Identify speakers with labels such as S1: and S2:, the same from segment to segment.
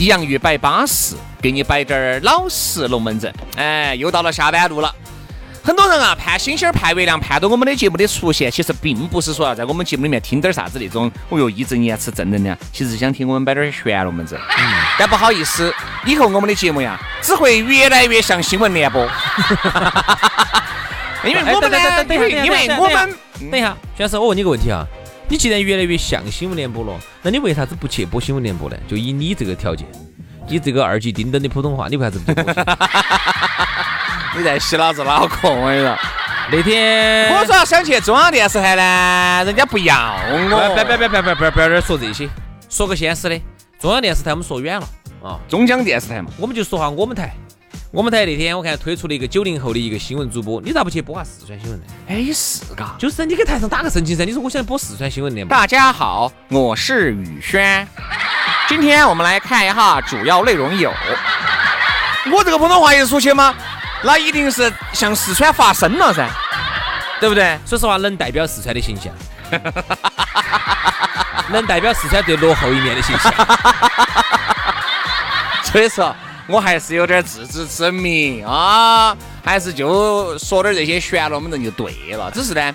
S1: 洋芋摆巴适，给你摆点儿老实龙门阵。哎，又到了下班路了。很多人啊，盼星星儿盼月亮，盼到我们的节目的出现，其实并不是说要在我们节目里面听点啥子那种，哦哟，义正言辞正能量，其实想听我们摆点儿玄龙门阵。嗯但不好意思，以后我们的节目呀，只会越来越像新闻联播。因为我们呢，因为因为我们，
S2: 等一下，徐老师，我问你个问题啊。你既然越来越像新闻联播了，那你为啥子不去播新闻联播呢？就以你这个条件，你这个二级丁等的普通话，你为啥子不播？
S1: 你在洗老子脑壳，我跟你说。
S2: 那天
S1: 我说想去中央电视台呢，人家不要我。
S2: 别别别别别别别在说这些，说个现实的，中央电视台我们说远了啊，
S1: 中央电视台嘛，
S2: 我们就说下我们台。我们台那天我看推出了一个九零后的一个新闻主播，你咋不去播下四川新闻呢？
S1: 哎，是嘎，
S2: 就是你给台上打个神经噻。你说我想播四川新闻的。
S1: 大家好，我是宇轩，今天我们来看一下主要内容有，我这个普通话一出去吗？那一定是向四川发声了噻，对不对？
S2: 说实话，能代表四川的形象，能代表四川最落后一面的形象。
S1: 所以说。我还是有点自知之明啊，还是就说点这些玄龙门阵就对了。只是呢，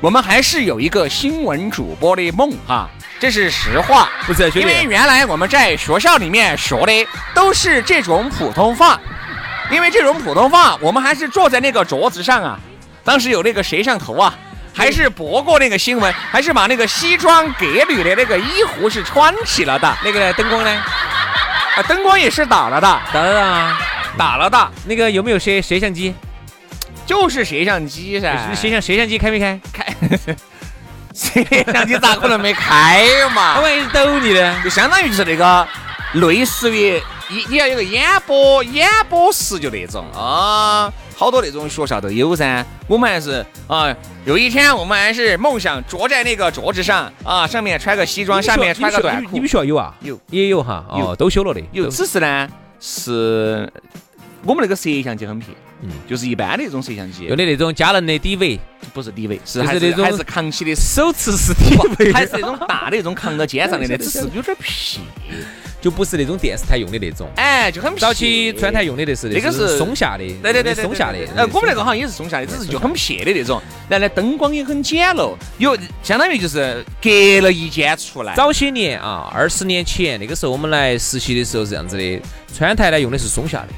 S1: 我们还是有一个新闻主播的梦哈，这是实话。
S2: 不是，
S1: 因为原来我们在学校里面说的都是这种普通话，因为这种普通话，我们还是坐在那个桌子上啊。当时有那个摄像头啊，还是播过那个新闻，还是把那个西装革履的那个衣服是穿起了的。
S2: 那个灯光呢？
S1: 啊，灯光也是打了的，
S2: 打了的，
S1: 打了的。
S2: 那个有没有摄摄像机？
S1: 就是摄像机噻。
S2: 摄像摄像机开没开？
S1: 开。摄像机咋可能没开嘛？
S2: 万一是抖你的，
S1: 就相当于就是那个类似于你你要有个演播演播室就那种啊。好多那种学校都有噻，我们还是啊，有一天我们还是梦想坐在那个桌子上啊，上面穿个西装，下面穿个短裤。
S2: 你们学校有啊？
S1: 有，
S2: 也有哈，哦，都修了的。
S1: 有，只是呢，是我们那个摄像机很撇，嗯，就是一般的那种摄像机，
S2: 用的那种佳能的 DV，，
S1: 不是 DV，，是还是那种还是扛起的
S2: 手持式底尾，
S1: 还是那种大的那种扛到肩上的那，只是有点撇。
S2: 就不是那种电视台用的那种，
S1: 哎，就很
S2: 早期川台用的那是
S1: 那个是
S2: 松下的，
S1: 对对对
S2: 松下的。
S1: 呃，我们那个好像也是松下的，只是就很撇的那种。然后呢，灯光也很简陋，有相当于就是隔了一间出来。
S2: 早些年啊，二十年前那个时候我们来实习的时候是这样子的，川台呢用的是松下的。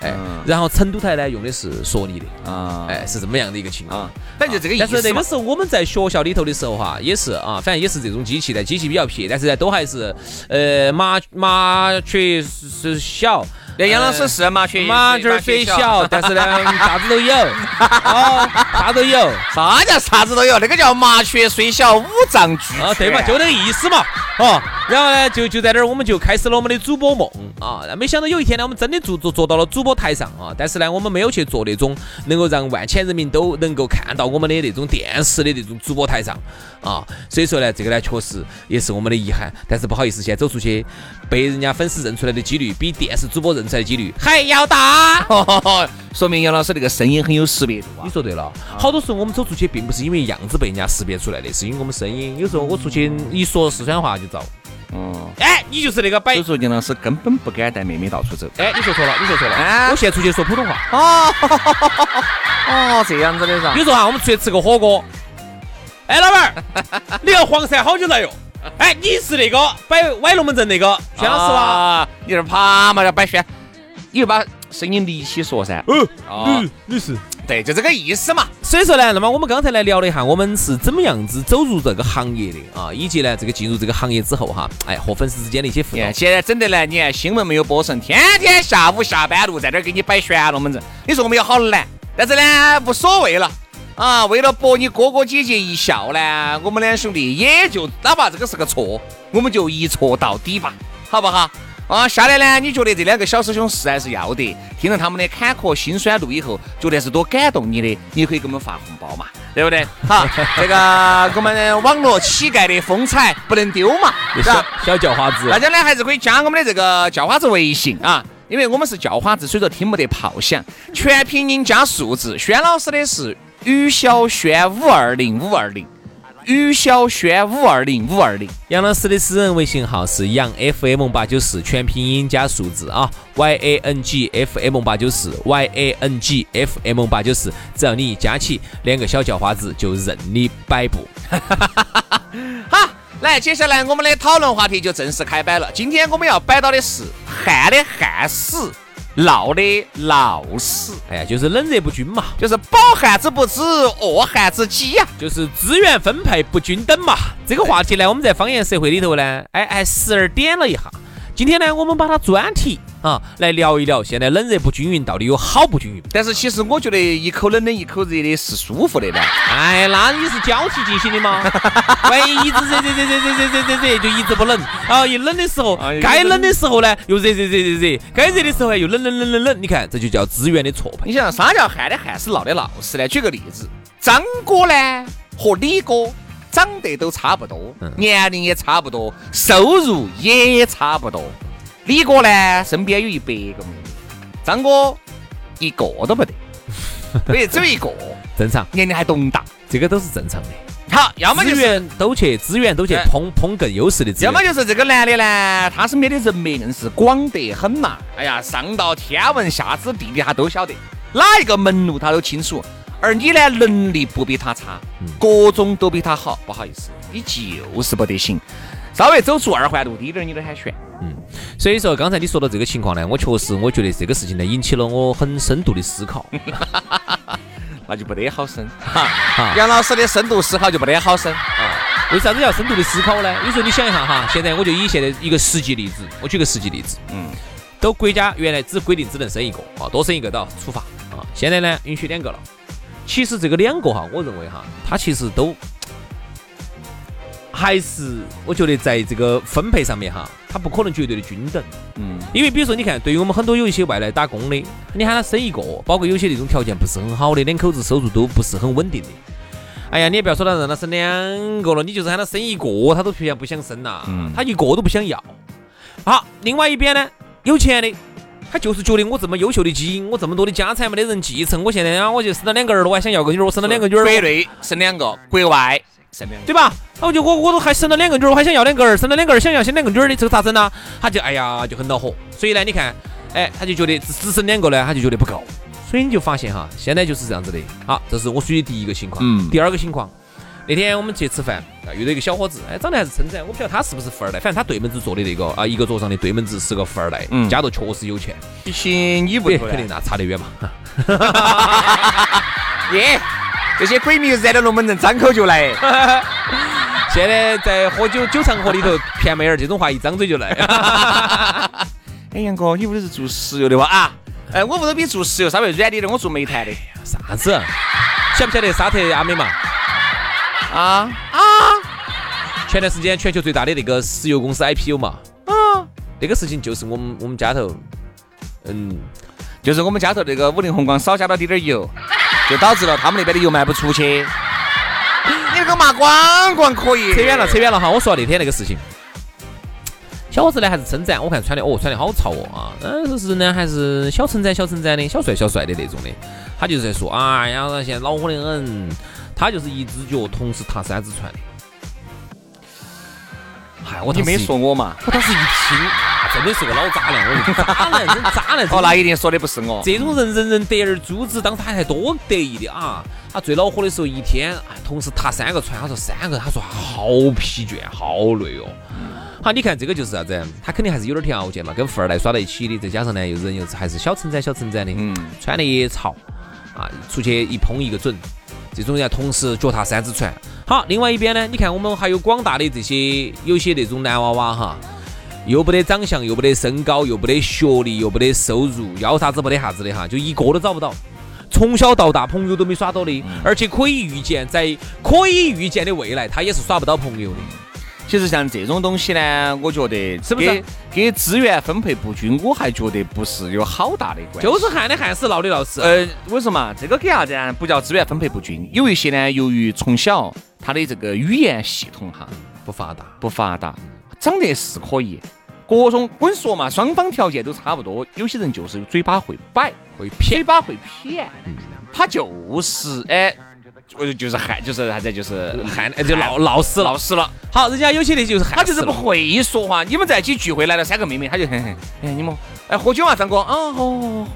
S2: 哎，然后成都台呢用的是索尼的啊，哎，是这么样的一个情况。
S1: 反正就这个意思。
S2: 但是那个时候我们在学校里头的时候哈，也是啊，反正也是这种机器的，机器比较撇，但是呢都还是呃麻麻雀是小。
S1: 那杨老师是麻雀
S2: 麻雀虽小，但是呢 啥子都有，哦，啥都有。
S1: 啥叫啥子都有？那个叫麻雀虽小五脏俱全。啊，
S2: 对嘛，就那个意思嘛。哦，然后呢，就就在那儿，我们就开始了我们的主播梦啊。没想到有一天呢，我们真的做做做到了主播台上啊。但是呢，我们没有去做那种能够让万千人民都能够看到我们的那种电视的那种主播台上啊。所以说呢，这个呢确实也是我们的遗憾。但是不好意思，现在走出去被人家粉丝认出来的几率，比电视主播认出来的几率还要大。
S1: 说明杨老师那个声音很有识别度啊。
S2: 你说对了，好多时候我们走出去，并不是因为样子被人家识别出来的，是因为我们声音。有时候我出去一说四川话就遭。
S1: 哦，
S2: 哎，你就是那个摆
S1: 所以，说杨老师根本不敢带妹妹到处走。
S2: 哎，你说错了，你说错了，
S1: 啊
S2: 我现在出去说普通话。
S1: 哦，哦，这样子的噻
S2: 比。如说哈，我们出去吃个火锅，哎，老板儿，你要黄鳝好久来哟？哎，你是那个摆歪龙门阵那个宣老师吧？
S1: 啊，你这爬嘛要摆轩，你就把声音立起说噻。
S2: 嗯
S1: 哦，
S2: 你是。
S1: 对，就这个意思嘛。
S2: 所以说呢，那么我们刚才来聊了一下，我们是怎么样子走入这个行业的啊，以及呢，这个进入这个行业之后哈，哎，和粉丝之间的一些互动。
S1: 现在整的呢，你看新闻没有播成，天天下午下班路在这儿给你摆玄龙门阵，你说我们有好难？但是呢，无所谓了啊，为了博你哥哥姐姐一笑呢，我们两兄弟也就哪怕这个是个错，我们就一错到底吧，好不好？啊，下来呢，你觉得这两个小师兄是还是要得？听了他们的坎坷辛酸路以后，觉得是多感动你的，你可以给我们发红包嘛，对不对？好，这个我们网络乞丐的风采不能丢嘛，是吧
S2: 小？小叫花子
S1: 大，家呢还是可以加我们的这个叫花子微信啊，因为我们是叫花子，所以说听不得炮响，全拼音加数字。轩老师的是于小轩五二零五二零，于小轩五二零五二零。
S2: 杨老师的私人微信号是杨 FM 八九四，全拼音加数字啊，Y A N G F M 八九四，Y A N G F M 八九四，只要你一加起，两个小叫花子就任你摆布。
S1: 好，来，接下来我们的讨论话题就正式开摆了。今天我们要摆到的是旱的旱死，涝的闹死，
S2: 哎呀，就是冷热不均嘛，
S1: 就是饱汉子不知饿汉子饥呀、
S2: 就是资源分配不均等嘛。这个话题呢，我们在方言社会里头呢，哎哎，时而点了一下。今天呢，我们把它专题啊来聊一聊，现在冷热不均匀到底有好不均匀？
S1: 但是其实我觉得一口冷的，一口热的是舒服的呢。
S2: 哎，那你是交替进行的吗？万一一直热热热热热热热热热，就一直不冷啊！一冷的时候
S1: 啊，
S2: 该冷的时候呢又热热热热热，该热的时候又冷冷冷冷冷。你看，这就叫资源的错配。
S1: 你想啥叫旱的旱是，涝的涝死呢？举个例子，张哥呢和李哥长得都差不多，年龄也差不多，收入也差不多。李哥呢身边有一百个妹妹，张哥一个都不得，对，只有一个，
S2: 正常，
S1: 年龄还懂大。
S2: 这个都是正常的。
S1: 好，要么就是。
S2: 资源都去，资源都去
S1: 哎
S2: 碰碰更优势的资源。
S1: 要么就是这个男的呢，他身边的人脉硬是广得很嘛。哎呀，上到天文下至地理他都晓得，哪一个门路他都清楚。而你呢，能力不比他差，各种都比他好。不好意思，你就是不得行。稍微走出二环路低点儿，你都喊悬。
S2: 嗯所以说，刚才你说到这个情况呢，我确实我觉得这个事情呢，引起了我很深度的思考。
S1: 那就不得好生。哈，杨老师的深度思考就不得好生。
S2: 为啥子要深度的思考呢？有时候你想一下哈，现在我就以现在一个实际例子，我举个实际例子，
S1: 嗯，
S2: 都国家原来只规定只能生一个啊，多生一个都要处罚啊，现在呢允许两个了。其实这个两个哈，我认为哈，它其实都还是我觉得在这个分配上面哈，它不可能绝对的均等。
S1: 嗯，
S2: 因为比如说，你看，对于我们很多有一些外来打工的，你喊他生一个，包括有些那种条件不是很好的，两口子收入都不是很稳定的。哎呀，你也不要说他让他生两个了，你就是喊他生一个，他都偏向不想生呐，
S1: 嗯
S2: 他一个都不想要。好，另外一边呢，有钱的，他就是觉得我这么优秀的基因，我这么多的家产没得人继承，我现在啊，我就生了两个儿了，我还想要个女儿，我生了两个女儿，
S1: 国内生两个，国外生两个。
S2: 对吧？那我就我我都还生了两个女儿，我还想要两个儿，生了两个儿想要生两个女儿的，这个咋整呢？他就哎呀就很恼火，所以呢，你看，哎，他就觉得只只生两个呢，他就觉得不够，所以你就发现哈，现在就是这样子的。好，这是我属于第一个情况。
S1: 嗯
S2: 第二个情况，那天我们去吃饭，啊，遇到一个小伙子，哎，长得还是称赞，我不晓得他是不是富二代，反正他对门子坐的那个啊，一个桌上的对门子是个富二代，
S1: 嗯
S2: 家头确实有钱，
S1: 比起你不
S2: 肯定那差得远嘛。
S1: 耶，这些鬼迷日的龙门阵张口就来。
S2: 现在在喝酒酒场合里头，骗妹儿这种话一张嘴就来。
S1: 哎，杨哥，你屋里是做石油的哇？啊，哎，我屋头比做石油稍微软点的，我做煤炭的。
S2: 啥子？晓不晓得沙特阿美嘛？
S1: 啊啊
S2: 前段时间全球最大的那个石油公司 IPO 嘛，
S1: 啊，
S2: 那个事情就是我们我们家头，嗯，
S1: 就是我们家头那个五菱宏光少加了滴点儿油，就导致了他们那边的油卖不出去。你这个骂光光可以。
S2: 扯远了，扯远了哈。我说那天那个事情，小伙子呢还是称赞，我看穿的哦，穿的好潮哦啊，嗯，这是呢还是小称赞小称赞的，小帅小帅的那种的。他就是在说，哎呀，现在恼火的很，他就是一只脚同时踏三只船的。
S1: 嗨，
S2: 我
S1: 你没说我嘛？
S2: 我当时一听，啊真的是个老渣男，我说渣男，真渣男。
S1: 哦，那一定说的不是我。
S2: 这种人人人得而诛之，当时他还多得意的啊！他最恼火的时候，一天哎，同时踏三个船，他说三个，他说好疲倦，好累哦。好，你看这个就是啥子？他肯定还是有点条件嘛，跟富二代耍在一起的，再加上呢又人又还是小成长小成长的，
S1: 嗯，
S2: 穿的也潮啊，出去一碰一个准。这种人同时脚踏三只船。好，另外一边呢，你看我们还有广大的这些有些那种男娃娃哈，又不得长相，又不得身高，又不得学历，又不得收入，要啥子不得啥子的哈，就一个都找不到。从小到大朋友都没耍到的，而且可以预见，在可以预见的未来，他也是耍不到朋友的。
S1: 其实像这种东西呢，我觉得
S2: 是不是
S1: 跟跟资源分配不均，我还觉得不是有好大的关系。
S2: 就是旱的旱死，涝的涝死。
S1: 呃，为什么这个给啥子啊？不叫资源分配不均，有一些呢，由于从小他的这个语言系统哈
S2: 不发达，
S1: 不发达，长得是可以，各种我跟你说嘛，双方条件都差不多，有些人就是嘴巴会摆，
S2: 会撇
S1: 嘴巴会撇，他就是哎，我就是害，就是啥子，就是
S2: 旱，哎就闹闹死了
S1: 闹。死了。
S2: 好，人家有些的就是旱
S1: 他就是不会说话。你们在一起聚会来了三个妹妹，他就嘿嘿，哎你们哎喝酒啊，张哥啊哦，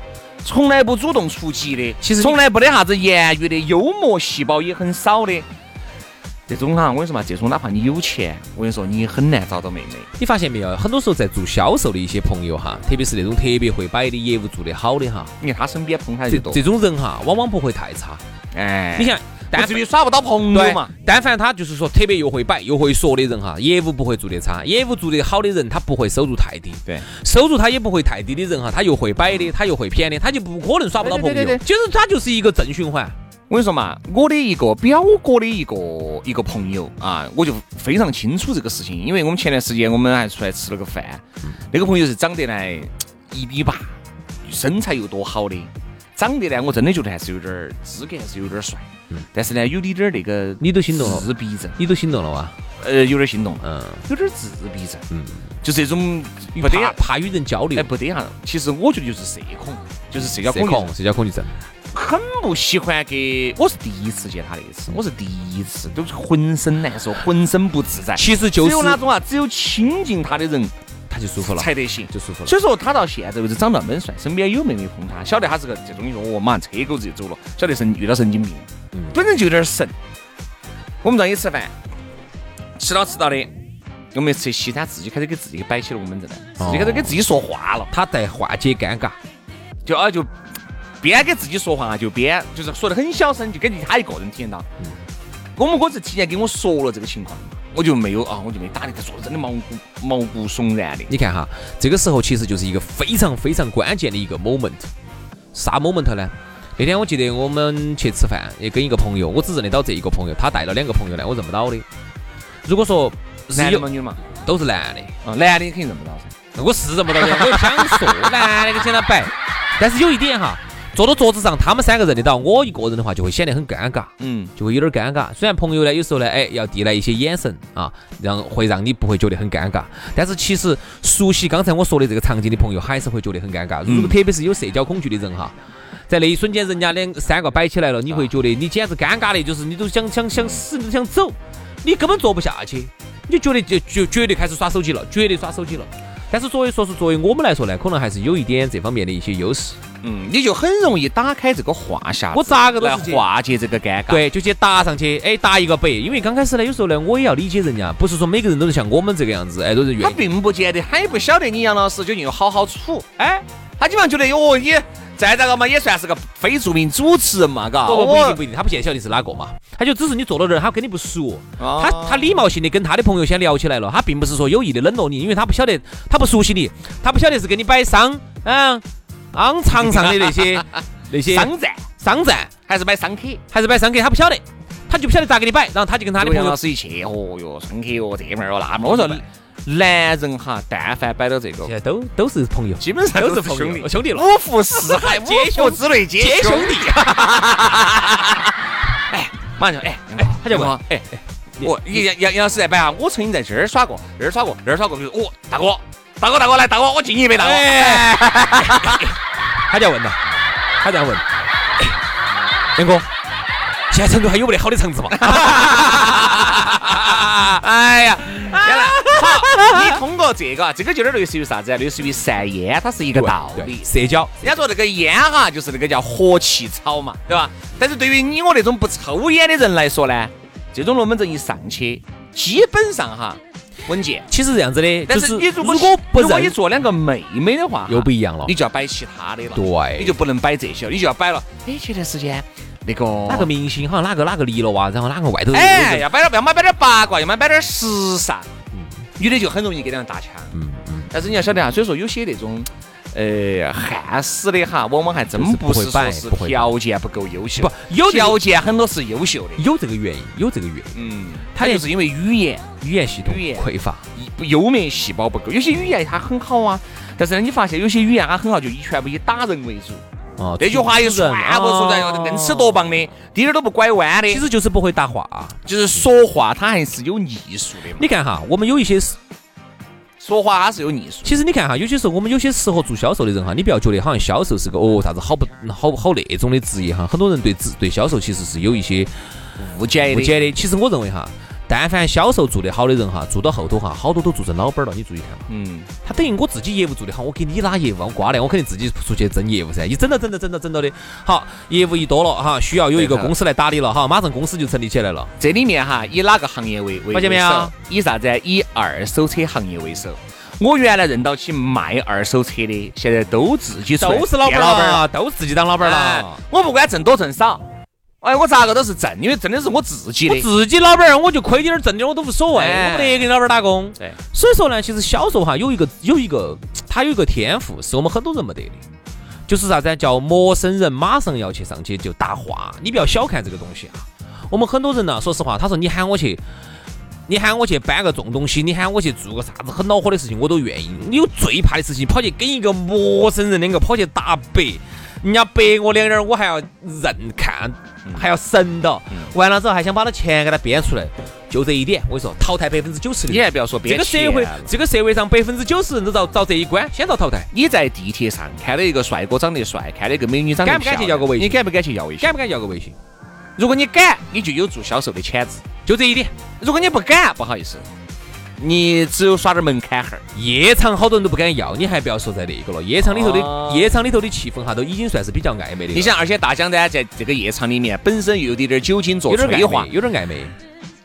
S1: 从来不主动出击的，
S2: 其实
S1: 从来不得啥子言语的，幽默细胞也很少的。这种哈，我跟你说嘛，这种哪怕你有钱，我跟你说，你也很难找到妹妹。
S2: 你发现没有？很多时候在做销售的一些朋友哈，特别是那种特别会摆的业务做得好的哈，
S1: 你看他身边碰他
S2: 这
S1: 就多，
S2: 这种人哈，往往不会太差。
S1: 哎，
S2: 你想，但
S1: 不至于耍不到朋友嘛。，
S2: 但凡他就是说特别又会摆又会说的人哈，业务不会做得差，业务做得好的人，他不会收入太低。
S1: 对，
S2: 收入他也不会太低的人哈，他又会摆的，他又会骗的，他就不可能耍不到朋友。就是他就是一个正循环。
S1: 我跟你说嘛，我的一个表哥的一个一个朋友啊，我就非常清楚这个事情，因为我们前段时间我们还出来吃了个饭，那个朋友是长得来一米八，身材又多好的，长得呢我真的觉得还是有点儿资格，还是有点儿帅，嗯但是呢有点点儿那个
S2: 你都心动了
S1: 自闭症，
S2: 你都心动了哇？
S1: 呃有点心动，
S2: 嗯，
S1: 有点儿自闭症，
S2: 嗯，
S1: 就这种不得
S2: 怕怕与人交流
S1: 哎，不得哈，其实我觉得就是社恐，就是社交恐惧症
S2: 恐，社交恐惧症。
S1: 很不喜欢给，我是第一次见他那一次，我是第一次，都是浑身难受，浑身不自在。
S2: 其实就是
S1: 只有那种啊，只有亲近他的人
S2: 他就舒服了，
S1: 才得行。
S2: 就舒服了。
S1: 所以说他到现在为止长得那么帅，身边有妹妹碰他，晓得他是个这种，你说哦，马上车狗子就走了，晓得神遇到神经病，
S2: 嗯
S1: 本身就有点神。我们让你吃饭，吃到吃到的，我们吃西餐，自己开始给自己摆起了龙门阵来，自己开始给自己说话了。
S2: 他在化解尴尬，
S1: 就啊就边给自己说话，就边就是说的很小声，就跟他一个人听得到。我们哥是提前跟我说了这个情况，我就没有啊，我就没打的，他说的真的毛骨毛骨悚然的。
S2: 你看哈，这个时候其实就是一个非常非常关键的一个 moment。啥 moment 呢？那天我记得我们去吃饭，也跟一个朋友，我只认得到这一个朋友，他带了两个朋友来，我认不到的。如果说
S1: 男的吗？女的嘛？
S2: 都是男的，
S1: 啊，男的你肯定认不到噻。
S2: 我是认不到的，我想说 男的给请他摆，但是有一点哈，坐到桌子上，他们三个认得到，我一个人的话就会显得很尴尬。
S1: 嗯，
S2: 就会有点尴尬。虽然朋友呢，有时候呢，哎，要递来一些眼神啊，让会让你不会觉得很尴尬。但是其实熟悉刚才我说的这个场景的朋友，还是会觉得很尴尬。如果特别是有社交恐惧的人哈，在那一瞬间，人家两三个摆起来了，你会觉得你简直尴尬的，就是你都想想想死，你都想走，你根本坐不下去，你就觉得就就绝对开始耍手机了，绝对耍手机了。但是作为说是作为我们来说呢，可能还是有一点这方面的一些优势。
S1: 嗯，你就很容易打开这个话匣子，
S2: 我咋个都
S1: 来
S2: 是
S1: 化解这个尴尬。，
S2: 对，就去答上去，哎，答一个北。因为刚开始呢，有时候呢，我也要理解人家，不是说每个人都是像我们这个样子，哎，都是
S1: 他
S2: 愿意。
S1: 并不见得，他也不晓得你杨老师究竟有好好处，哎，他基本上觉得哟，你再咋个嘛，也算是个非著名主持人嘛，嘎。
S2: 不不不一定不一定，他不见晓得你是哪个嘛，他就只是你坐到这儿，他跟你不熟，
S1: 哦
S2: 他他礼貌性的跟他的朋友先聊起来了，他并不是说有意的冷落你，因为他不晓得，他不熟悉你，他不晓得是跟你摆商嗯昂 场上的那些 那些
S1: 商战。
S2: 商战，
S1: 还是摆商客。
S2: 还是摆商客，他不晓得，他就不晓得咋给你摆，然后他就跟他的朋友
S1: 杨老师一去，哦哟，商客哦，这门儿哦那门儿。我说男人哈，但凡摆到这个。
S2: 现，在都都是朋友，
S1: 基本上
S2: 都是
S1: 兄弟，
S2: 友兄弟了。
S1: 五湖四海，
S2: 接
S1: 五湖之内皆
S2: 兄弟。
S1: 哎，马上就哎，
S2: 他就问
S1: 哎哎，我杨杨杨老师在摆啊，我曾经在这儿耍过，这儿耍过，那儿耍过，比如我，大哥，大哥，大哥来，大哥，我敬你一杯，大哥。
S2: 哎，他就要问了，他这样问，哎。杨哥，现在成都还有没得好的场子嘛？
S1: 哎呀，原来好，你通过这个，这个就有点类似于啥子啊？类似于散烟，它是一个道理。
S2: 社交，
S1: 人家说那个烟哈，就是那个叫和气草嘛，对吧？但是对于你我那种不抽烟的人来说呢，这种龙门阵一上去，基本上哈稳健。
S2: 其实这样子的，
S1: 但
S2: 是
S1: 你如果
S2: 如果不
S1: 如果你做两个妹妹的话，
S2: 又不一样了
S1: 你。就要摆其他的了。
S2: 对
S1: 你就不能摆这些了，你就要摆了。哎，前段时间那个
S2: 哪个明星好像哪个哪个离了哇，然后哪个外头
S1: 哎，要摆点，要么摆点八卦，要么摆点时尚，女的就很容易给两人打枪。
S2: 嗯嗯，
S1: 但是你要晓得啊，所以说有些那种。呃，汉死的哈，往往还真不是说是条件不够优秀，
S2: 不有
S1: 条件很多是优秀的。
S2: 有这个原因，有这个原因，
S1: 嗯，
S2: 他
S1: 他就是因为语言
S2: 语言系统
S1: 语言
S2: 匮乏。
S1: 优面细胞不够，有些语言它很好啊，但是呢，你发现有些语言它很好，就以全部以打人为主。
S2: 哦，
S1: 这句话一说，全部说在硬吃多棒的，一点儿都不拐弯的。
S2: 其实就是不会搭话。
S1: 就是说话，他还是有艺术的嘛。
S2: 你看哈，我们有一些是，
S1: 说话他是有艺术。
S2: 其实你看哈，有些时候我们有些适合做销售的人哈，你不要觉得好像销售是个哦啥子好不好好那种的职业哈，很多人对职对销售其实是有一些
S1: 误解的。
S2: 误解的。其实我认为哈，但凡销售做得好的人哈，做到后头哈，好多都做成老板了。你注意看嘛，
S1: 嗯，
S2: 他等于我自己业务做得好，我给你拉业务，我瓜的，我肯定自己出去挣业务噻。你整到整到整到整到的，好，业务一多了哈，需要有一个公司来打理了哈，马上公司就成立起来了。
S1: 这里面哈，以哪个行业为为
S2: 发现没有？
S1: 以啥子啊？以二手车行业为首。我原来认到起卖二手车的，现在都自己
S2: 都是老板
S1: 店老板
S2: 了，都是自己当老板
S1: 哎
S2: 了。
S1: 我不管挣多挣少，哎，我咋个都是挣，因为挣的是我自己的。
S2: 我自己老板儿，我就亏点儿挣点儿我都无所谓，
S1: 哎
S2: 我不得给老板儿打工。
S1: 对，
S2: 所以说呢，其实销售哈有一个有一个，他有一个天赋，是我们很多人没得的，就是啥子啊叫陌生人马上要去上去就搭话，你不要小看这个东西啊。我们很多人呢，说实话，他说你喊我去。你喊我去搬个重东西，你喊我去做个啥子很恼火的事情，我都愿意。你有最怕的事情，跑去跟一个陌生人两个跑去打白，人家白我两眼儿，我还要认看，还要神到，完了之后还想把他钱给他编出来，就这一点，我跟你说，淘汰百分之九十的人。
S1: 你还不要说
S2: 这个社会，这个社会上百分之九十人都遭遭这一关，先遭淘汰。
S1: 你在地铁上看到一个帅哥长得帅，看到一个美女长得
S2: 敢不敢去要个微信
S1: 你敢不敢去要微信？
S2: 敢不敢要个微信？
S1: 如果你敢，你就有做销售的潜质；
S2: 就这一点。
S1: 如果你不敢，不好意思，你只有耍点门槛儿。
S2: 夜场好多人都不敢要，你还不要说在那个了。夜场里头的、
S1: 哦
S2: 夜场里头的气氛哈，都已经算是比较暧昧的。
S1: 你想，而且大江呢，在这个夜场里面，本身又有点点酒精做
S2: 有点
S1: 催化
S2: 暧昧，，有点暧昧。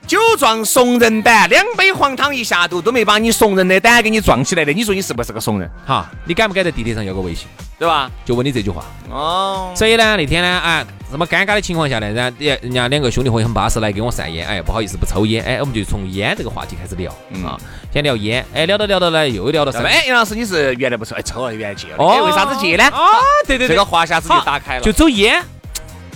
S1: 酒壮怂人胆，两杯黄汤一下肚，都没把你怂人的胆给你壮起来的，你说你是不是个怂人？
S2: 哈，你敢不敢在地铁上要个微信？
S1: 对吧？
S2: 就问你这句话。
S1: 哦，
S2: 所以呢，那天呢，啊，这么尴尬的情况下呢，人家人家两个兄弟伙很巴适来给我散烟，哎，不好意思不抽烟，哎，我们就从烟这个话题开始聊、
S1: 嗯
S2: 啊，先聊烟，哎，聊到聊到呢，又聊到什么？
S1: 哎，杨老师，你是原来不抽，哎，抽了，原来戒了，
S2: 哦
S1: 哎，为啥子戒呢？
S2: 啊，对对对，
S1: 这个话匣子就打开了，
S2: 就走烟。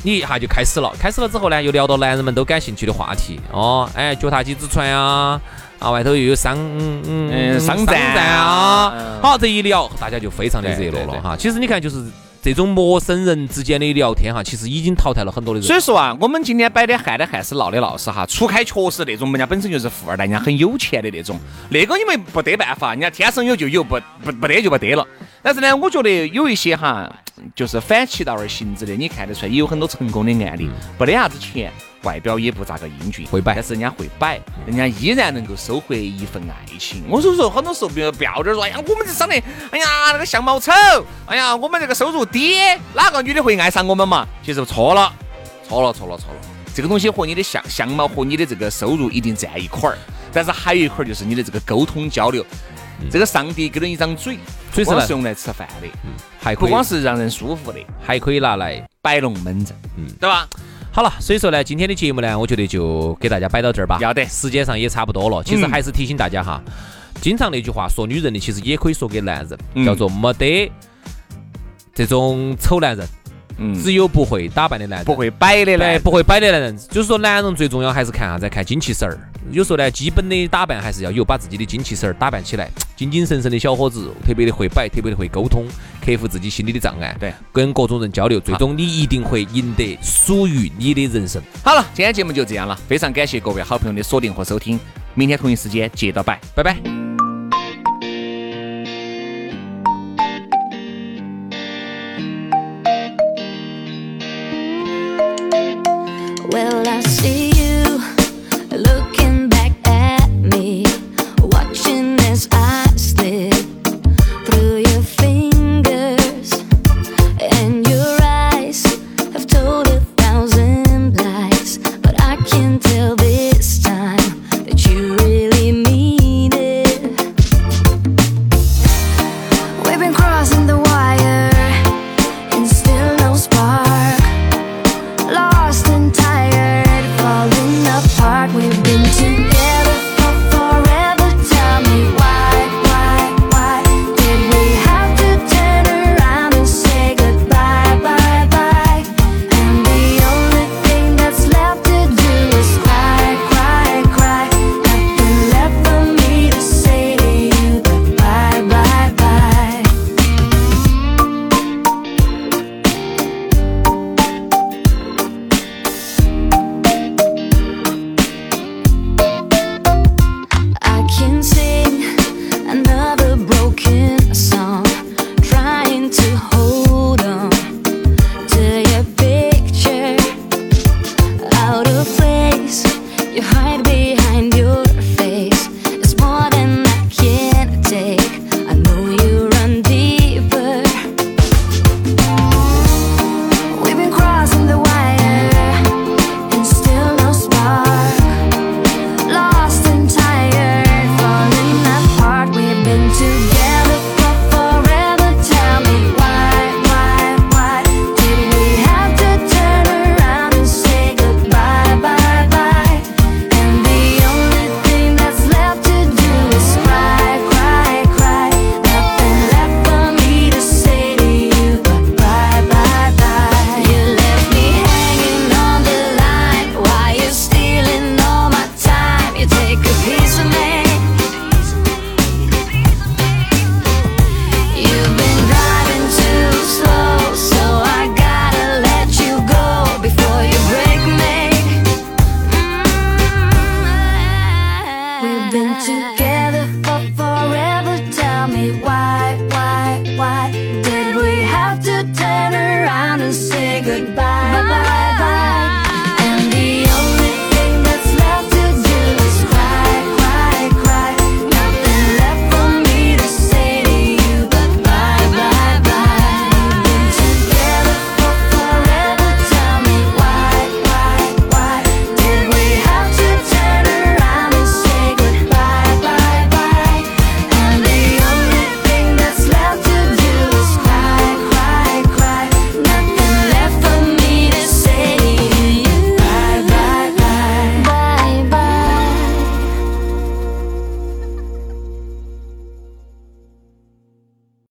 S2: 你一下就开始了，开始了之后呢，又聊到男人们都感兴趣的话题哦，哎，脚踏几只船啊，啊，外头又有商嗯
S1: 嗯商
S2: 商
S1: 战
S2: 战
S1: 啊
S2: 好，这一聊大家就非常的热络了哈。其实你看，就是这种陌生人之间的聊天哈，其实已经淘汰了很多的人。
S1: 所以说啊，我们今天摆的汉的汉是闹的闹是哈，除开确实那种人家本身就是富二代，人家很有钱的那种，那个你们不得办法，人家天生有就有，不不不得就不得了。但是呢，我觉得有一些哈，就是反其道而行之的，你看得出来，也有很多成功的案例，没得啥子钱。外表也不咋个英俊，
S2: 会摆
S1: 但是人家会摆，人家依然能够收获一份爱情。我所以说，很多时候不要不要点说，哎呀，我们这长得，哎呀，那个相貌丑，哎呀，我们这个收入低，哪个女的会爱上我们嘛？其实错了，错了，错了，错了。这个东西和你的相相貌和你的这个收入一定在一块儿，但是还有一块儿就是你的这个沟通交流。这个上帝给了你一张嘴，不光是用来吃饭的，
S2: 还可以
S1: 不光是让人舒服的，
S2: 还可以拿来。
S1: 摆龙门阵，
S2: 嗯
S1: 对吧？
S2: 好了，所以说呢，今天的节目呢，我觉得就给大家摆到这儿吧。
S1: 要得
S2: 时间上也差不多了。其实
S1: 嗯
S2: 还是提醒大家哈，经常那句话说女人的，其实也可以说给男人，
S1: 嗯
S2: 叫做没得这种丑男人，
S1: 嗯，
S2: 只有不会打扮的男人。
S1: 不会摆的
S2: 对，
S1: 呢，
S2: 不会摆的男人，就是说男人最重要还是看啥子？看精气神儿。有时候呢，基本的打扮还是要有，把自己的精气神儿打扮起来，精精神神的小伙子，特别的会摆，特别的会沟通，克服自己心里的障碍，
S1: 对，
S2: 跟各种人交流，最终你一定会赢得属于你的人生。
S1: 好了，今天节目就这样了，非常感谢各位好朋友的锁定和收听，明天同一时间接着摆，
S2: 拜拜。